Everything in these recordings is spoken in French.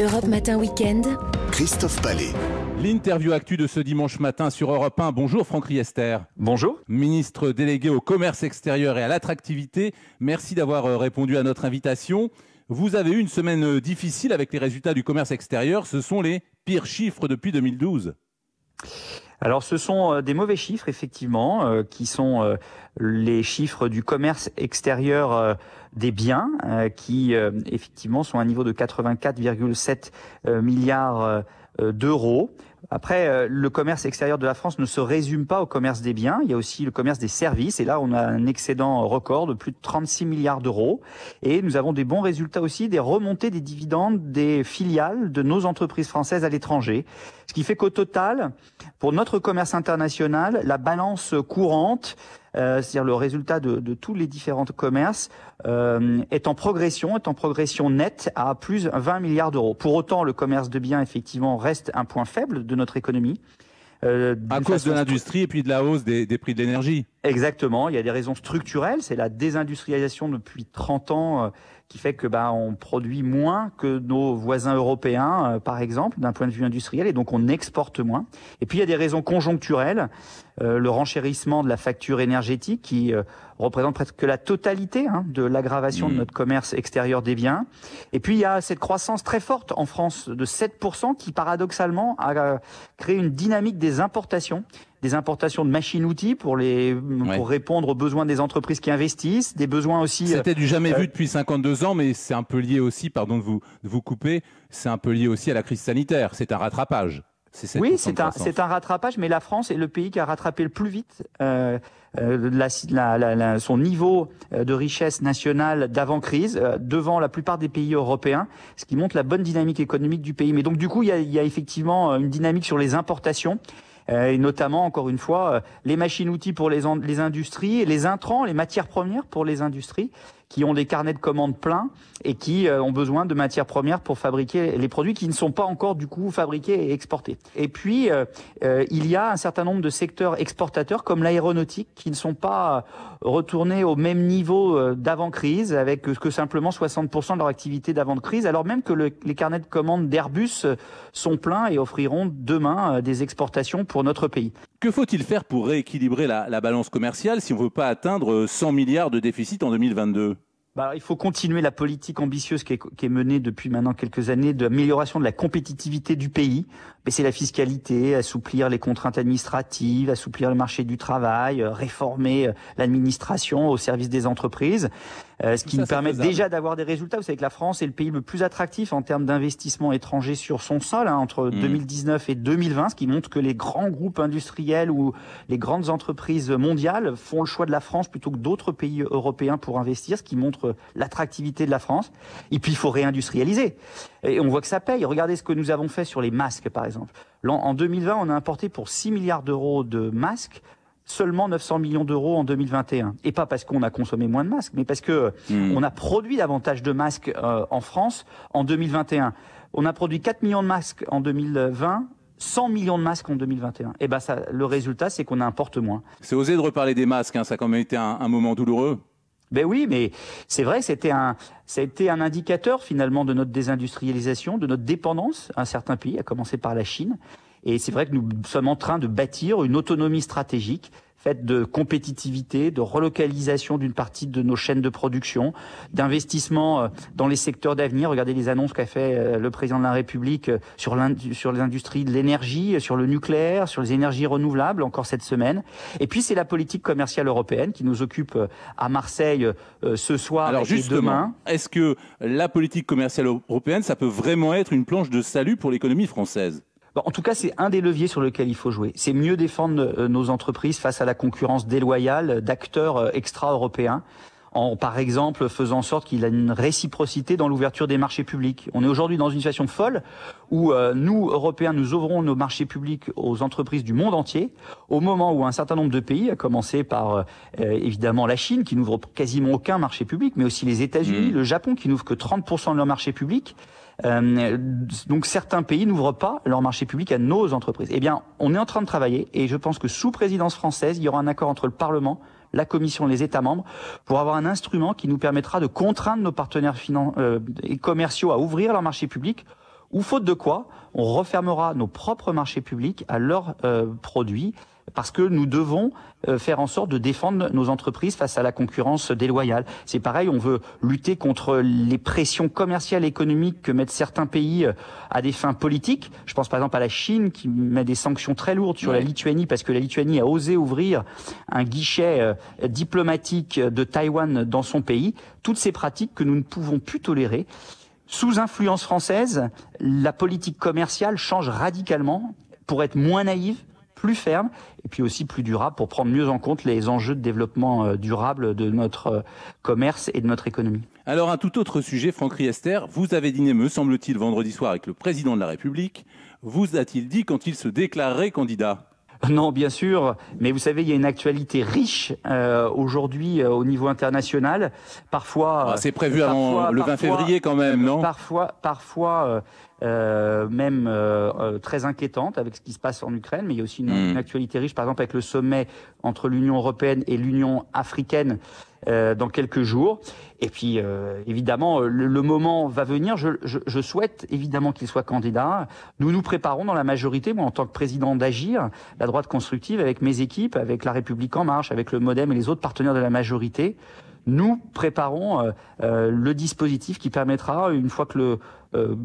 Europe Matin Weekend. Christophe Palais. L'interview actu de ce dimanche matin sur Europe 1. Bonjour Franck Riester. Bonjour. Ministre délégué au commerce extérieur et à l'attractivité. Merci d'avoir euh, répondu à notre invitation. Vous avez eu une semaine euh, difficile avec les résultats du commerce extérieur. Ce sont les pires chiffres depuis 2012. Alors ce sont euh, des mauvais chiffres effectivement, qui sont les chiffres du commerce extérieur des biens, qui effectivement sont à un niveau de 84,7 milliards d'euros. Après, euh, le commerce extérieur de la France ne se résume pas au commerce des biens, il y a aussi le commerce des services, et là on a un excédent record de plus de 36 milliards d'euros, et nous avons des bons résultats aussi des remontées des dividendes des filiales de nos entreprises françaises à l'étranger, ce qui fait qu'au total, pour notre commerce international, la balance courante euh, c'est-à-dire le résultat de, tous les différents commerces, euh, est en progression, est en progression nette à plus 20 milliards d'euros. Pour autant, le commerce de biens, effectivement, reste un point faible de notre économie. Euh, à cause de l'industrie et puis de la hausse des, des prix de l'énergie. Exactement, il y a des raisons structurelles, c'est la désindustrialisation depuis 30 ans euh, qui fait que bah, on produit moins que nos voisins européens, euh, par exemple, d'un point de vue industriel, et donc on exporte moins. Et puis il y a des raisons conjoncturelles, euh, le renchérissement de la facture énergétique qui représente presque la totalité hein, de l'aggravation de mmh. notre commerce extérieur des biens. Et puis il y a cette croissance très forte en France de 7% qui paradoxalement a créé une dynamique des importations des importations de machines-outils pour les pour répondre aux besoins des entreprises qui investissent, des besoins aussi. C'était du jamais euh, vu depuis 52 ans, mais c'est un peu lié aussi, pardon de vous de vous couper, c'est un peu lié aussi à la crise sanitaire. C'est un rattrapage. Oui, c'est un, c'est un rattrapage, mais la France est le pays qui a rattrapé le plus vite euh, euh la, la, la, son niveau euh, de richesse nationale d'avant-crise devant la plupart des pays européens, ce qui montre la bonne dynamique économique du pays. Mais donc du coup, il y a, il y a effectivement une dynamique sur les importations euh, et notamment, encore une fois, euh, les machines-outils pour les, les industries, les intrants, les matières premières pour les industries qui ont des carnets de commandes pleins et qui euh, ont besoin de matières premières pour fabriquer les produits qui ne sont pas encore du coup fabriqués et exportés. Et puis euh, euh, il y a un certain nombre de secteurs exportateurs comme l'aéronautique qui ne sont pas retournés au même niveau d'avant crise avec que simplement 60% de leur activité d'avant crise alors même que les carnets de commandes d'Airbus sont pleins et offriront demain des exportations pour notre pays. Que faut-il faire pour rééquilibrer la, la balance commerciale si on ne veut pas atteindre 100 milliards de déficit en 2022 bah, il faut continuer la politique ambitieuse qui est, qui est menée depuis maintenant quelques années d'amélioration de la compétitivité du pays, baisser la fiscalité, assouplir les contraintes administratives, assouplir le marché du travail, euh, réformer euh, l'administration au service des entreprises. Euh, ce qui nous permet déjà d'avoir des résultats. Vous savez que la France est le pays le plus attractif en termes d'investissement étranger sur son sol hein, entre 2019 mmh. et 2020, ce qui montre que les grands groupes industriels ou les grandes entreprises mondiales font le choix de la France plutôt que d'autres pays européens pour investir, ce qui montre l'attractivité de la France. Et puis il faut réindustrialiser. Et on voit que ça paye. Regardez ce que nous avons fait sur les masques, par exemple. En 2020, on a importé pour 6 milliards d'euros de masques seulement 900 millions d'euros en 2021. Et pas parce qu'on a consommé moins de masques, mais parce que hmm. on a produit davantage de masques euh, en France en 2021. On a produit 4 millions de masques en 2020. 100 millions de masques en 2021. Et ben ça, le résultat, c'est qu'on importe moins. C'est osé de reparler des masques, hein. ça a quand même été un, moment douloureux. Ben oui, mais c'est vrai, c'était un, ça a été un indicateur finalement de notre désindustrialisation, de notre dépendance à un certain pays, à commencer par la Chine. Et c'est vrai que nous sommes en train de bâtir une autonomie stratégique faite de compétitivité, de relocalisation d'une partie de nos chaînes de production, d'investissement euh, dans les secteurs d'avenir. Regardez les annonces qu'a fait euh, le président de la République euh, sur, industries de l'énergie, sur le nucléaire, sur les énergies renouvelables, encore cette semaine. Et puis c'est la politique commerciale européenne qui nous occupe à Marseille ce soir Alors et demain. Est-ce que la politique commerciale européenne, ça peut vraiment être une planche de salut pour l'économie française? En tout cas, c'est un des leviers sur lequel il faut jouer. C'est mieux défendre euh, nos entreprises face à la concurrence déloyale d'acteurs euh, extra-européens en, par exemple, faisant en sorte qu'il a une réciprocité dans l'ouverture des marchés publics. On est aujourd'hui dans une situation folle où euh, nous, Européens, nous ouvrons nos marchés publics aux entreprises du monde entier, au moment où un certain nombre de pays, à commencer par évidemment la Chine, qui n'ouvre quasiment aucun marché public, mais aussi les États-Unis, mmh. le Japon, qui n'ouvre que 30% de leur marché public, euh, donc certains pays n'ouvrent pas leur marché public à nos entreprises. Eh bien, on est en train de travailler et je pense que sous présidence française, il y aura un accord entre le Parlement, la Commission et les États membres pour avoir un instrument qui nous permettra de contraindre nos partenaires euh, commerciaux à ouvrir leur marché public Ou faute de quoi, on refermera nos propres marchés publics à leurs euh, produits parce que nous devons euh, faire en sorte de défendre nos entreprises face à la concurrence déloyale. C'est pareil, on veut lutter contre les pressions commerciales et économiques que mettent certains pays euh, à des fins politiques. Je pense par exemple à la Chine qui met des sanctions très lourdes sur la Lituanie parce que la Lituanie a osé ouvrir un guichet euh, diplomatique de Taïwan dans son pays. Toutes ces pratiques que nous ne pouvons plus tolérer. Sous influence française, la politique commerciale change radicalement pour être moins naïve, plus ferme et puis aussi plus durable pour prendre mieux en compte les enjeux de développement euh, durable de notre euh, commerce et de notre économie. Alors un tout autre sujet, Franck Riester, vous avez dîné, me semble-t-il, vendredi soir avec le président de la République. Vous a-t-il dit quand il se déclarerait candidat? non, bien sûr, mais vous savez, il y a une actualité riche euh, aujourd'hui euh, au niveau international. Parfois, ah, c'est prévu avant le 20 février quand même, non? Parfois, parfois, euh, même très inquiétante avec ce qui se passe en Ukraine, mais il y a aussi une, hmm. une actualité riche, par exemple avec le sommet entre l'Union européenne et l'Union africaine dans quelques jours. Et puis, euh, évidemment, le, le, moment va venir. Je, je, je souhaite évidemment qu'il soit candidat. Nous nous préparons dans la majorité, moi en tant que président d'Agir, la droite constructive, avec mes équipes, avec La République En Marche, avec le MoDem et les autres partenaires de la majorité, nous préparons euh, euh, le dispositif qui permettra, une fois que le euh,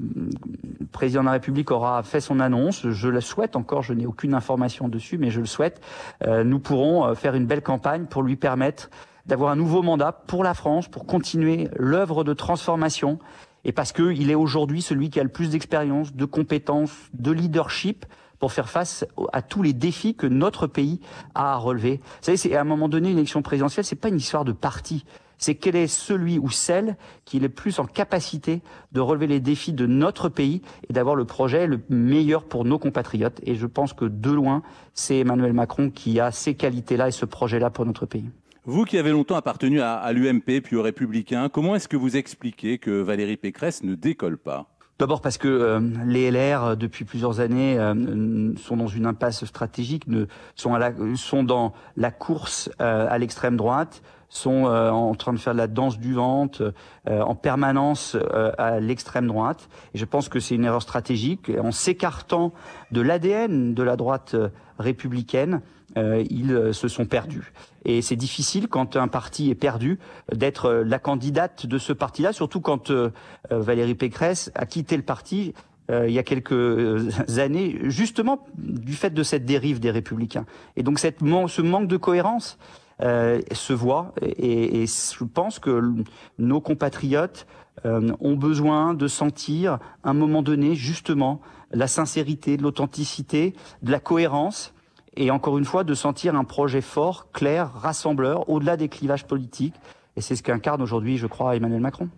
président de la République aura fait son annonce, je le souhaite encore, je n'ai aucune information dessus, mais je le souhaite, euh, nous pourrons euh, faire une belle campagne pour lui permettre d'avoir un nouveau mandat pour la France, pour continuer l'œuvre de transformation, et parce qu'il est aujourd'hui celui qui a le plus d'expérience, de compétences, de leadership, pour faire face à tous les défis que notre pays a à relever. Vous savez, c'est à un moment donné une élection présidentielle, c'est pas une histoire de parti. C'est quel est celui ou celle qui est le plus en capacité de relever les défis de notre pays et d'avoir le projet le meilleur pour nos compatriotes. Et je pense que de loin, c'est Emmanuel Macron qui a ces qualités-là et ce projet-là pour notre pays. Vous qui avez longtemps appartenu à, l'UMP puis aux Républicains, comment est-ce que vous expliquez que Valérie Pécresse ne décolle pas? D'abord parce que euh, les LR euh, depuis plusieurs années euh, sont dans une impasse stratégique, sont, dans la course à l'extrême droite, sont en train de faire de la danse du ventre en permanence à l'extrême droite. Et je pense que c'est une erreur stratégique. En s'écartant de l'ADN de la droite républicaine, euh, ils euh, se sont perdus. Et c'est difficile quand un parti est perdu d'être euh, la candidate de ce parti-là, surtout quand euh, Valérie Pécresse a quitté le parti euh, il y a quelques années, justement du fait de cette dérive des républicains. Et donc cette, ce manque de cohérence euh, se voit, et, et, je pense que nos compatriotes euh, ont besoin de sentir, à un moment donné, justement, la sincérité, l'authenticité, de la cohérence, et encore une fois de sentir un projet fort, clair, rassembleur, au-delà des clivages politiques. Et c'est ce qu'incarne aujourd'hui, je crois, Emmanuel Macron.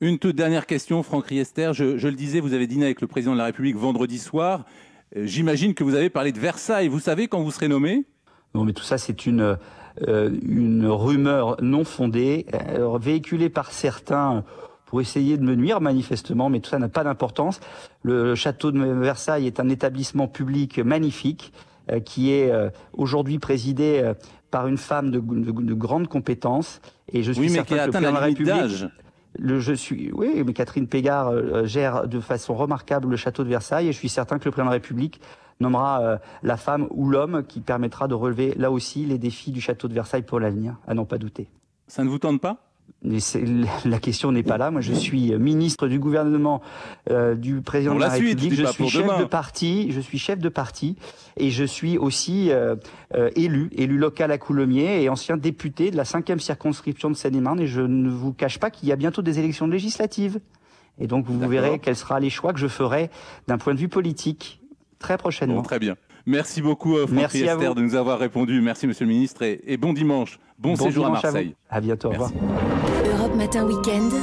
Une toute dernière question, Franck Riester. Je, je, le disais, vous avez dîné avec le président de la République vendredi soir. Euh, j'imagine que vous avez parlé de Versailles. Vous savez quand vous serez nommé? Non, mais tout ça, c'est une, euh, une rumeur non fondée, euh, véhiculée par certains pour essayer de me nuire manifestement, mais tout ça n'a pas d'importance. Le château de Versailles est un établissement public magnifique qui est euh, aujourd'hui présidée euh, par une femme de, de, de grande compétence. Et je suis oui, mais certain qui a atteint la d'âge. Le, je suis, oui, mais Catherine Pégard euh, gère de façon remarquable le château de Versailles et je suis certain que le président de la République nommera euh, la femme ou l'homme qui permettra de relever là aussi les défis du château de Versailles pour l'avenir, à n'en pas douter. Ça ne vous tente pas? La question n'est pas là. Moi, je suis ministre du gouvernement euh, du président de la, la République. Je suis chef demain. de parti. Je suis chef de parti et je suis aussi euh, euh, élu, élu local à Coulommiers et ancien député de la cinquième circonscription de Seine-et-Marne. Et je ne vous cache pas qu'il y a bientôt des élections législatives. Et donc, vous verrez quels seront les choix que je ferai d'un point de vue politique très prochainement. Bon, très bien. Merci beaucoup, Franck Merci Riester, de nous avoir répondu. Merci, Monsieur le Ministre, et, et bon dimanche. Bon, bon séjour dimanche à Marseille. À, à bientôt. Merci. Au revoir. Europe Matin Weekend.